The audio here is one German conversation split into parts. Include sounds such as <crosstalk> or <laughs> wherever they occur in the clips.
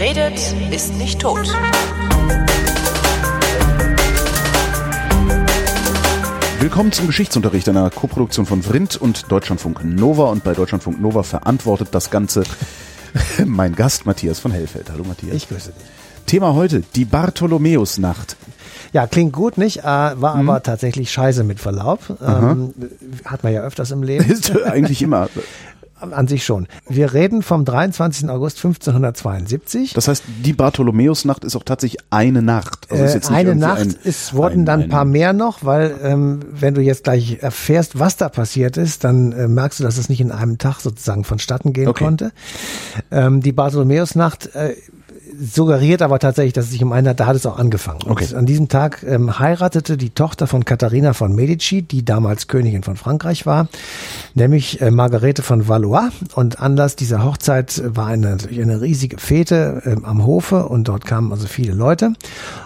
Wer redet, ist nicht tot. Willkommen zum Geschichtsunterricht einer Koproduktion von Vrindt und Deutschlandfunk Nova. Und bei Deutschlandfunk Nova verantwortet das Ganze <laughs> mein Gast Matthias von Hellfeld. Hallo Matthias. Ich grüße dich. Thema heute, die Bartholomäusnacht. Ja, klingt gut, nicht? Äh, war Mhm. aber tatsächlich scheiße mit Verlaub. Ähm, hat man ja öfters im Leben. <laughs> Ist eigentlich immer. <laughs> An sich schon. Wir reden vom 23. August 1572. Das heißt, die Bartholomäusnacht ist auch tatsächlich eine Nacht. Also Äh, eine Nacht, ein- es wurden ein- dann ein- ein paar mehr noch, weil ähm, wenn du jetzt gleich erfährst, was da passiert ist, dann äh, merkst du, dass es nicht in einem Tag sozusagen vonstatten gehen Okay. konnte. Ähm, die Bartholomäusnacht äh, suggeriert aber tatsächlich, dass es sich um eine, da hat es auch angefangen. Okay. Und an diesem Tag ähm, heiratete die Tochter von Katharina von Medici, die damals Königin von Frankreich war, nämlich äh, Margarete von Valois. Und Anlass dieser Hochzeit war eine, natürlich eine riesige Fete ähm, am Hofe und dort kamen also viele Leute.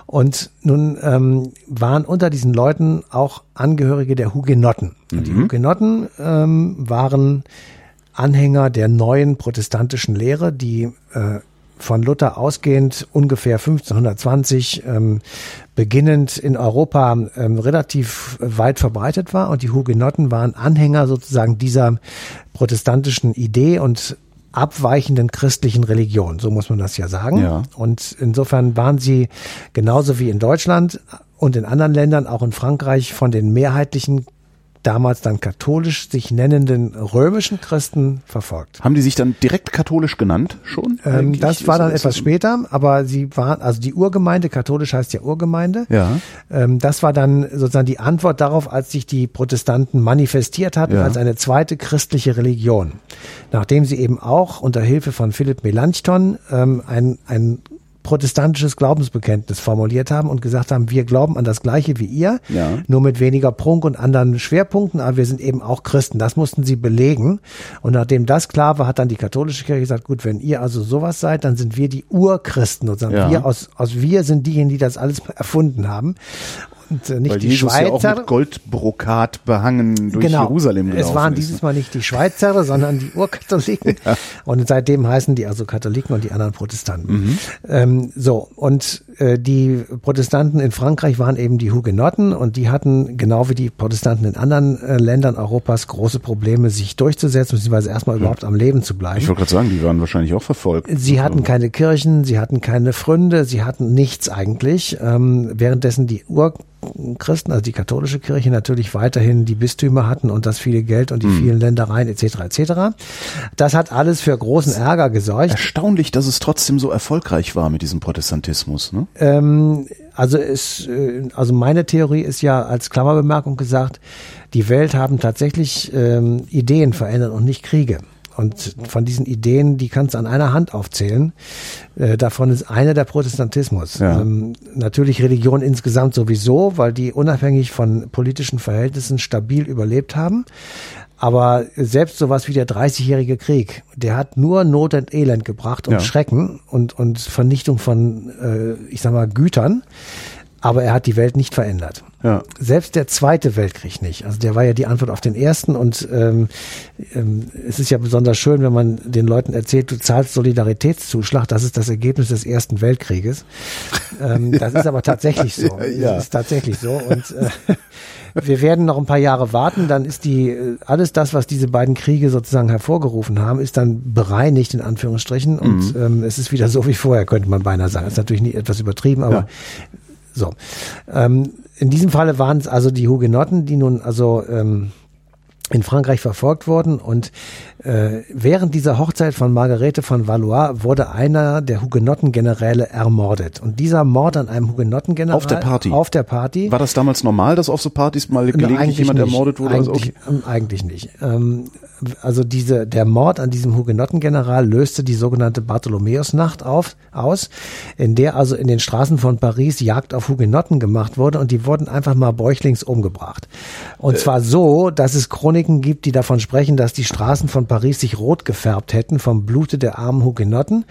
Und nun ähm, waren unter diesen Leuten auch Angehörige der Hugenotten. Und die Hugenotten ähm, waren Anhänger der neuen protestantischen Lehre, die äh, von Luther ausgehend ungefähr 1520 ähm, beginnend in Europa ähm, relativ weit verbreitet war und die Hugenotten waren Anhänger sozusagen dieser protestantischen Idee und abweichenden christlichen Religion, so muss man das ja sagen. Ja. Und insofern waren sie genauso wie in Deutschland und in anderen Ländern, auch in Frankreich, von den mehrheitlichen damals dann katholisch sich nennenden römischen Christen verfolgt. Haben die sich dann direkt katholisch genannt schon? Ähm, das war dann etwas später, aber sie waren, also die Urgemeinde, katholisch heißt ja Urgemeinde. Ja. Ähm, das war dann sozusagen die Antwort darauf, als sich die Protestanten manifestiert hatten Ja. als eine zweite christliche Religion. Nachdem sie eben auch unter Hilfe von Philipp Melanchthon ähm, ein, ein protestantisches Glaubensbekenntnis formuliert haben und gesagt haben, wir glauben an das Gleiche wie ihr, Ja. nur mit weniger Prunk und anderen Schwerpunkten, aber wir sind eben auch Christen. Das mussten sie belegen. Und nachdem das klar war, hat dann die katholische Kirche gesagt, gut, wenn ihr also sowas seid, dann sind wir die Urchristen. Sozusagen. Ja. Wir aus, aus wir sind diejenigen, die das alles erfunden haben. Und äh, nicht Weil die Jesus ja auch Schweizer. mit Goldbrokat behangen durch genau. Jerusalem gelaufen Es waren dieses Mal nicht die Schweizer, sondern die Urkatholiken. <laughs> Und seitdem heißen die also Katholiken und die anderen Protestanten. Mhm. Ähm, so, und die Protestanten in Frankreich waren eben die Hugenotten und die hatten, genau wie die Protestanten in anderen äh, Ländern Europas, große Probleme, sich durchzusetzen, beziehungsweise erstmal überhaupt am Leben zu bleiben. Ich wollte gerade sagen, die waren wahrscheinlich auch verfolgt. Sie hatten keine Kirchen, sie hatten keine Fründe, sie hatten nichts eigentlich, ähm, währenddessen die Urchristen, also die katholische Kirche natürlich weiterhin die Bistümer hatten und das viele Geld und die vielen Ländereien etc. etc. Das hat alles für großen Ärger gesorgt. Erstaunlich, dass es trotzdem so erfolgreich war mit diesem Protestantismus. Ne? Ähm, also es, äh, also meine Theorie ist ja als Klammerbemerkung gesagt, die Welt haben tatsächlich ähm, Ideen verändert und nicht Kriege. Und von diesen Ideen, die kannst du an einer Hand aufzählen. Äh, davon ist eine der Protestantismus. Ja. Ähm, natürlich Religion insgesamt sowieso, weil die unabhängig von politischen Verhältnissen stabil überlebt haben. Aber selbst sowas wie der 30-jährige Krieg, der hat nur Not und Elend gebracht und Ja. Schrecken und, und Vernichtung von, äh, ich sag mal, Gütern. Aber er hat die Welt nicht verändert. Ja. Selbst der Zweite Weltkrieg nicht. Also der war ja die Antwort auf den ersten und ähm, ähm, es ist ja besonders schön, wenn man den Leuten erzählt, du zahlst Solidaritätszuschlag, das ist das Ergebnis des Ersten Weltkrieges. Ähm, <laughs> das ist aber tatsächlich so. Ja. Das ist tatsächlich so. Und äh, <laughs> wir werden noch ein paar Jahre warten, dann ist die äh, alles das, was diese beiden Kriege sozusagen hervorgerufen haben, ist dann bereinigt in Anführungsstrichen und ähm, es ist wieder so wie vorher, könnte man beinahe sagen. Das ist natürlich nicht etwas übertrieben, aber Ja. So. Ähm, in diesem Falle waren es also die Hugenotten, die nun also ähm, in Frankreich verfolgt wurden und äh, während dieser Hochzeit von Margarete von Valois wurde einer der Hugenottengeneräle ermordet und dieser Mord an einem Hugenottengeneral Auf der Party? auf der Party War das damals normal, dass auf so Partys mal gelegentlich jemand nicht. ermordet wurde? Also, Eigentlich, ähm, eigentlich nicht. Ähm, also diese, der Mord an diesem Hugenottengeneral löste die sogenannte Bartholomäusnacht auf, aus, in der also in den Straßen von Paris Jagd auf Hugenotten gemacht wurde und die wurden einfach mal bäuchlings umgebracht. Und zwar so, dass es Chroniken gibt, die davon sprechen, dass die Straßen von Paris sich rot gefärbt hätten vom Blute der armen Hugenotten.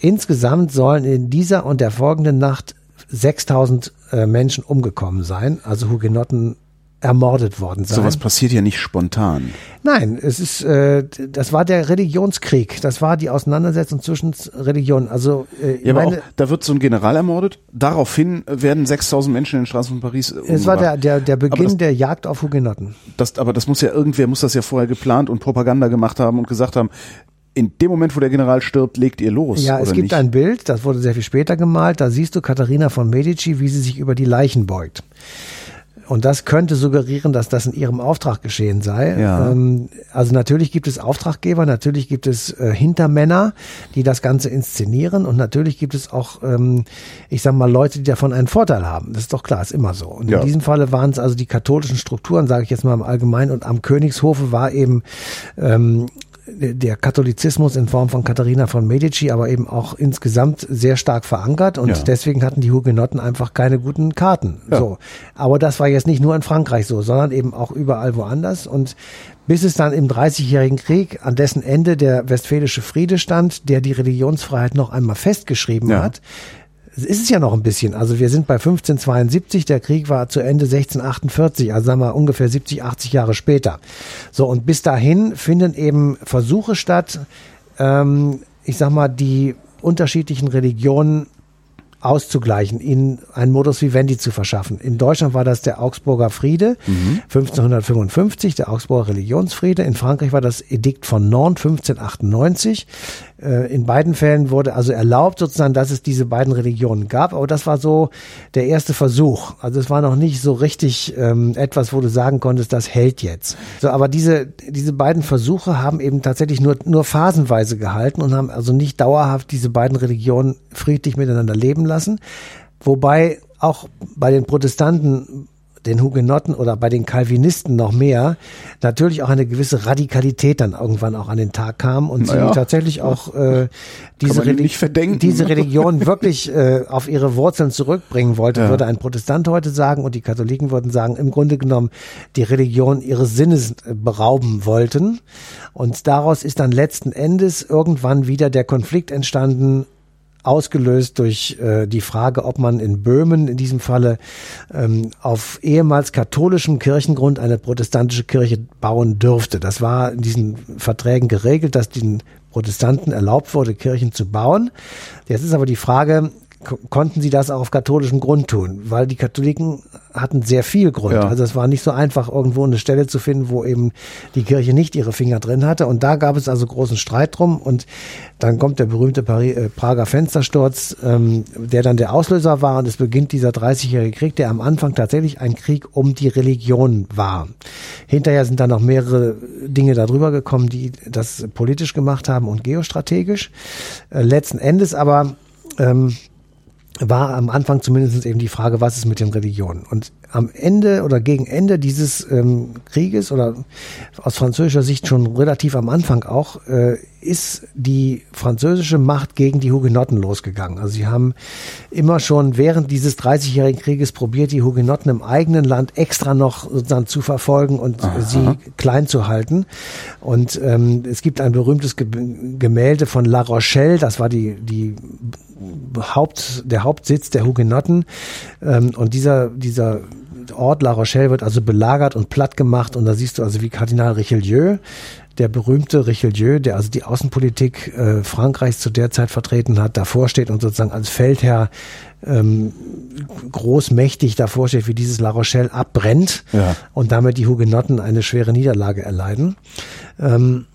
Insgesamt sollen in dieser und der folgenden Nacht 6000 äh, Menschen umgekommen sein, also Hugenotten ermordet worden sein. Sowas passiert ja nicht spontan. Nein, es ist, äh, das war der Religionskrieg. Das war die Auseinandersetzung zwischen Religionen. Also, äh, ja, aber auch, da wird so ein General ermordet. Daraufhin werden 6000 Menschen in den Straßen von Paris umgebracht. Es war der, der, der Beginn das, der Jagd auf Hugenotten. Das, aber das muss ja irgendwer, muss das ja vorher geplant und Propaganda gemacht haben und gesagt haben, in dem Moment, wo der General stirbt, legt ihr los. Ja, es gibt nicht? ein Bild, das wurde sehr viel später gemalt. Da siehst du Katharina von Medici, wie sie sich über die Leichen beugt. Und das könnte suggerieren, dass das in ihrem Auftrag geschehen sei. Ja. Ähm, also natürlich gibt es Auftraggeber, natürlich gibt es äh, Hintermänner, die das Ganze inszenieren und natürlich gibt es auch, ähm, ich sag mal, Leute, die davon einen Vorteil haben. Das ist doch klar, ist immer so. Und Ja. in diesem Falle waren es also die katholischen Strukturen, sage ich jetzt mal im Allgemeinen, und am Königshofe war eben ähm, der Katholizismus in Form von Katharina von Medici, aber eben auch insgesamt sehr stark verankert und Ja. deswegen hatten die Hugenotten einfach keine guten Karten. Ja. So. Aber das war jetzt nicht nur in Frankreich so, sondern eben auch überall woanders und bis es dann im Dreißigjährigen Krieg, an dessen Ende der Westfälische Friede stand, der die Religionsfreiheit noch einmal festgeschrieben Ja. hat, es ist es ja noch ein bisschen. Also wir sind bei 1572, der Krieg war zu Ende 1648, also sagen wir ungefähr 70, 80 Jahre später. So, und bis dahin finden eben Versuche statt, ähm, ich sag mal, die unterschiedlichen Religionen auszugleichen, ihnen einen Modus vivendi zu verschaffen. In Deutschland war das der Augsburger Friede 1555, der Augsburger Religionsfriede. In Frankreich war das Edikt von Nantes 1598. Äh, In beiden Fällen wurde also erlaubt sozusagen, dass es diese beiden Religionen gab, aber das war so der erste Versuch. Also es war noch nicht so richtig ähm, etwas, wo du sagen konntest, das hält jetzt. So, aber diese diese beiden Versuche haben eben tatsächlich nur nur phasenweise gehalten und haben also nicht dauerhaft diese beiden Religionen friedlich miteinander leben lassen. Wobei auch bei den Protestanten den Hugenotten oder bei den Calvinisten noch mehr, natürlich auch eine gewisse Radikalität dann irgendwann auch an den Tag kam und Naja. sie tatsächlich auch äh, diese, man ihnen Reli- nicht verdenken. diese Religion wirklich äh, auf ihre Wurzeln zurückbringen wollte, Ja. würde ein Protestant heute sagen und die Katholiken würden sagen, im Grunde genommen die Religion ihres Sinnes äh, berauben wollten. Und daraus ist dann letzten Endes irgendwann wieder der Konflikt entstanden, ausgelöst durch äh, die Frage, ob man in Böhmen in diesem Falle ähm, auf ehemals katholischem Kirchengrund eine protestantische Kirche bauen dürfte. Das war in diesen Verträgen geregelt, dass den Protestanten erlaubt wurde, Kirchen zu bauen. Jetzt ist aber die Frage, konnten sie das auch auf katholischem Grund tun? Weil die Katholiken hatten sehr viel Grund. Ja. Also es war nicht so einfach, irgendwo eine Stelle zu finden, wo eben die Kirche nicht ihre Finger drin hatte. Und da gab es also großen Streit drum. Und dann kommt der berühmte Pari äh, Prager Fenstersturz, ähm, der dann der Auslöser war. Und es beginnt dieser 30-jährige Krieg, der am Anfang tatsächlich ein Krieg um die Religion war. Hinterher sind dann noch mehrere Dinge darüber gekommen, die das politisch gemacht haben und geostrategisch. Äh, letzten Endes aber ähm, war am Anfang zumindest eben die Frage, was ist mit den Religionen? Und am Ende oder gegen Ende dieses ähm, Krieges oder aus französischer Sicht schon relativ am Anfang auch, äh, ist die französische Macht gegen die Hugenotten losgegangen. Also sie haben immer schon während dieses 30-jährigen Krieges probiert, die Hugenotten im eigenen Land extra noch sozusagen zu verfolgen und sie klein zu halten. Und ähm, es gibt ein berühmtes Ge Gemälde von La Rochelle, das war die, die Haupt, der Hauptsitz der Hugenotten. Ähm, und dieser, dieser Ort La Rochelle wird also belagert und platt gemacht. Und da siehst du also, wie Kardinal Richelieu, der berühmte Richelieu, der also die Außenpolitik äh, Frankreichs zu der Zeit vertreten hat, davor steht und sozusagen als Feldherr ähm, großmächtig davor steht, wie dieses La Rochelle abbrennt Ja. und damit die Hugenotten eine schwere Niederlage erleiden. Ähm,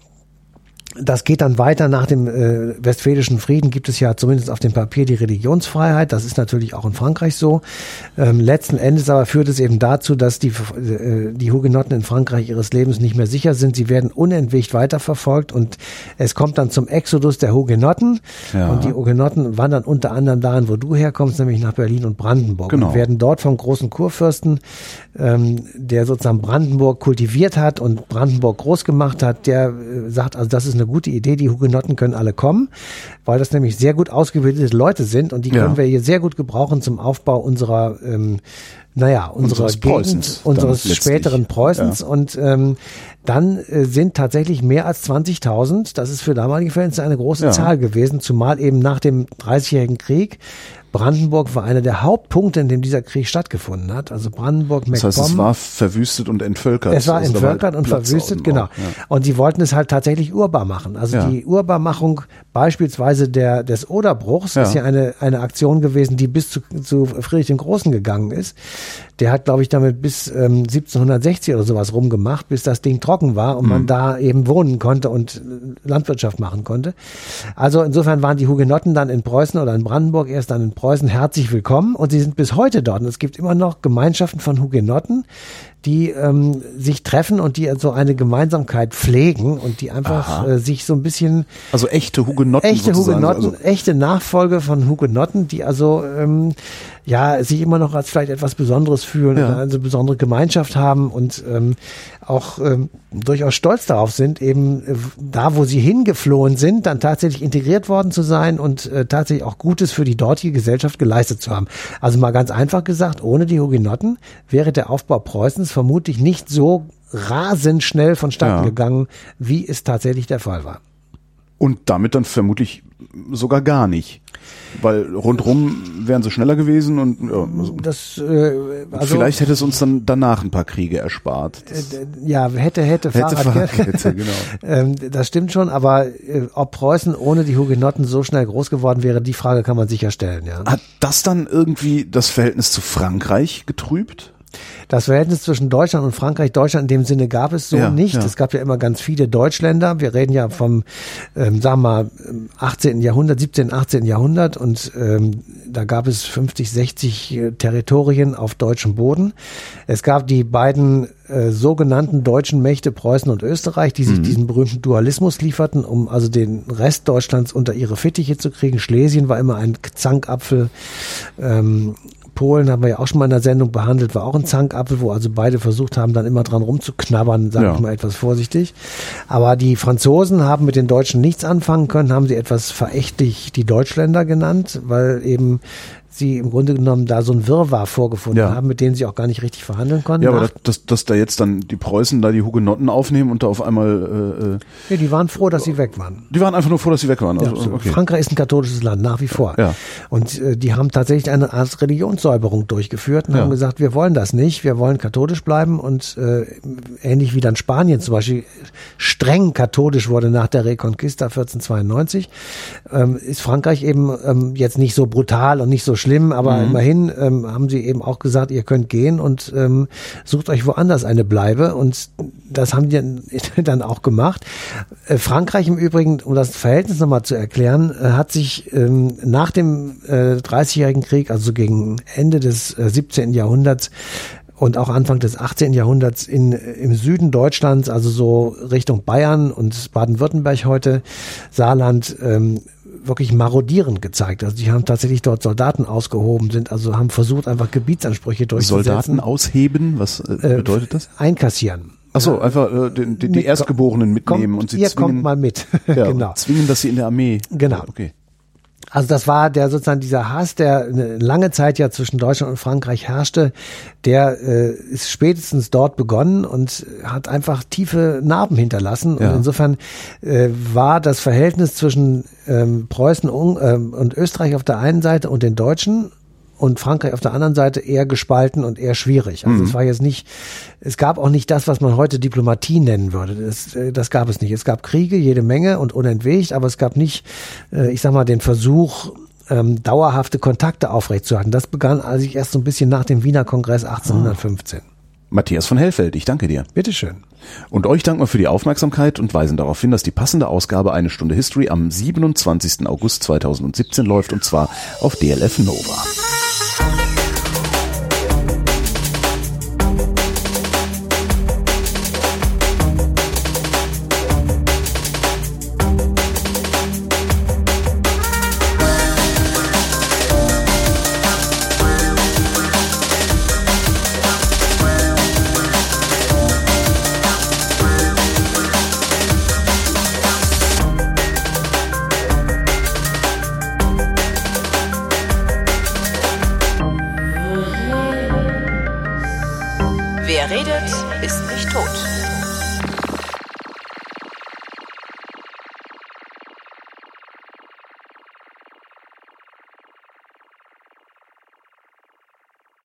das geht dann weiter nach dem äh, Westfälischen Frieden gibt es ja zumindest auf dem Papier die Religionsfreiheit. Das ist natürlich auch in Frankreich so. Ähm, letzten Endes aber führt es eben dazu, dass die, äh, die Hugenotten in Frankreich ihres Lebens nicht mehr sicher sind. Sie werden unentwegt weiterverfolgt und es kommt dann zum Exodus der Hugenotten. Ja. Und die Hugenotten wandern unter anderem dahin, wo du herkommst, nämlich nach Berlin und Brandenburg. Genau. Und werden dort vom großen Kurfürsten, ähm, der sozusagen Brandenburg kultiviert hat und Brandenburg groß gemacht hat, der äh, sagt, also das ist eine gute Idee, die Hugenotten können alle kommen, weil das nämlich sehr gut ausgebildete Leute sind und die Ja. können wir hier sehr gut gebrauchen zum Aufbau unserer ähm, naja, unserer Unseres Gegend, Preußens unseres späteren Preußens. Ja. Und ähm, dann äh, sind tatsächlich mehr als 20.000, das ist für damalige Verhältnisse eine große Ja. Zahl gewesen, zumal eben nach dem Dreißigjährigen Krieg Brandenburg war einer der Hauptpunkte, in dem dieser Krieg stattgefunden hat. Also Brandenburg, Das heißt, es MacPom. war verwüstet und entvölkert. Es war Also entvölkert und Platz verwüstet, genau. ja. Und sie wollten es halt tatsächlich urbar machen. Also Ja. die Urbarmachung beispielsweise der, des Oderbruchs Ja. ist ja eine, eine Aktion gewesen, die bis zu, zu Friedrich dem Großen gegangen ist. Der hat, glaube ich, damit bis ähm, 1760 oder sowas rumgemacht, bis das Ding trocken war und Mhm. man da eben wohnen konnte und Landwirtschaft machen konnte. Also insofern waren die Hugenotten dann in Preußen oder in Brandenburg erst dann in Preußen herzlich willkommen und sie sind bis heute dort. Und es gibt immer noch Gemeinschaften von Hugenotten, die ähm, sich treffen und die so eine Gemeinsamkeit pflegen und die einfach äh, sich so ein bisschen Also echte Hugenotten echte sozusagen. Hugenotten, Also, echte Nachfolge von Hugenotten, die also ähm, ja sich immer noch als vielleicht etwas Besonderes fühlen Ja. eine besondere Gemeinschaft haben und ähm, auch ähm, durchaus stolz darauf sind, eben äh, da, wo sie hingeflohen sind, dann tatsächlich integriert worden zu sein und äh, tatsächlich auch Gutes für die dortige Gesellschaft geleistet zu haben. Also mal ganz einfach gesagt, ohne die Hugenotten wäre der Aufbau Preußens vermutlich nicht so rasend schnell vonstatten Ja. gegangen, wie es tatsächlich der Fall war. und damit dann vermutlich sogar gar nicht. Weil rundrum wären sie schneller gewesen und ja, also, Das, äh, also, vielleicht hätte es uns dann danach ein paar Kriege erspart. Das äh, ja, hätte, hätte, hätte Fahrrad, Fahrradkette, <laughs> genau. ähm, das stimmt schon, aber äh, ob Preußen ohne die Hugenotten so schnell groß geworden wäre, die Frage kann man sicher stellen, ja. Hat das dann irgendwie das Verhältnis zu Frankreich getrübt? Das Verhältnis zwischen Deutschland und Frankreich, Deutschland in dem Sinne gab es so Ja, nicht. ja. Es gab ja immer ganz viele Deutschländer. Wir reden ja vom, ähm, sagen wir mal, 18. Jahrhundert, 17., 18. Jahrhundert und ähm, da gab es 50, 60 äh, Territorien auf deutschem Boden. Es gab die beiden äh, sogenannten deutschen Mächte Preußen und Österreich, die sich Mhm. diesen berühmten Dualismus lieferten, um also den Rest Deutschlands unter ihre Fittiche zu kriegen. Schlesien war immer ein Zankapfel. Ähm, Polen haben wir ja auch schon mal in der Sendung behandelt, war auch ein Zankapfel, wo also beide versucht haben, dann immer dran rumzuknabbern, sage Ja. ich mal etwas vorsichtig. Aber die Franzosen haben mit den Deutschen nichts anfangen können, haben sie etwas verächtlich die Deutschländer genannt, weil eben sie im Grunde genommen da so ein Wirrwarr vorgefunden Ja. haben, mit denen sie auch gar nicht richtig verhandeln konnten. Ja, aber dass, dass, dass da jetzt dann die Preußen da die Hugenotten aufnehmen und da auf einmal, äh, äh, ja, die waren froh, dass sie weg waren. die waren einfach nur froh, dass sie weg waren. Ja, Also, so. okay. Frankreich ist ein katholisches Land, nach wie vor. Ja. Und äh, die haben tatsächlich eine Art Religionssäuberung durchgeführt und Ja. haben gesagt, wir wollen das nicht, wir wollen katholisch bleiben und äh, ähnlich wie dann Spanien zum Beispiel streng katholisch wurde nach der Reconquista 1492, ähm, ist Frankreich eben ähm, jetzt nicht so brutal und nicht so schlimm, aber Mhm. immerhin ähm, haben sie eben auch gesagt, ihr könnt gehen und ähm, sucht euch woanders eine Bleibe und das haben die dann, <laughs> auch gemacht. Äh, Frankreich im Übrigen, um das Verhältnis nochmal zu erklären, äh, hat sich ähm, nach dem äh, 30-jährigen Krieg, also gegen Ende des äh, 17. Jahrhunderts, und auch Anfang des 18. Jahrhunderts in, im Süden Deutschlands, also so Richtung Bayern und Baden-Württemberg heute, Saarland, ähm, wirklich marodierend gezeigt. Also die haben tatsächlich dort Soldaten ausgehoben, sind also haben versucht, einfach Gebietsansprüche durchzusetzen. Soldaten ausheben, was äh, bedeutet das? Einkassieren. Ach so, einfach äh, die, die, die Erstgeborenen mitnehmen Kommt, und sie ihr zwingen, kommt mal mit. <laughs> ja, genau. zwingen, dass sie in der Armee. Genau. Okay. Also das war der sozusagen dieser Hass, der eine lange Zeit ja zwischen Deutschland und Frankreich herrschte, der äh, ist spätestens dort begonnen und hat einfach tiefe Narben hinterlassen. Ja. Und insofern äh, war das Verhältnis zwischen ähm, Preußen und, ähm, und Österreich auf der einen Seite und den Deutschen und Frankreich auf der anderen Seite eher gespalten und eher schwierig. Also es war jetzt nicht, es gab auch nicht das, was man heute Diplomatie nennen würde. Das, äh, das gab es nicht. Es gab Kriege, jede Menge und unentwegt, aber es gab nicht, äh, ich sag mal, den Versuch, ähm, dauerhafte Kontakte aufrechtzuerhalten. Das begann also erst so ein bisschen nach dem Wiener Kongress 1815. Matthias von Hellfeld, ich danke dir. Bitteschön. Und euch danken wir für die Aufmerksamkeit und weisen darauf hin, dass die passende Ausgabe Eine Stunde History am 27. August 2017 läuft und zwar auf DLF Nova.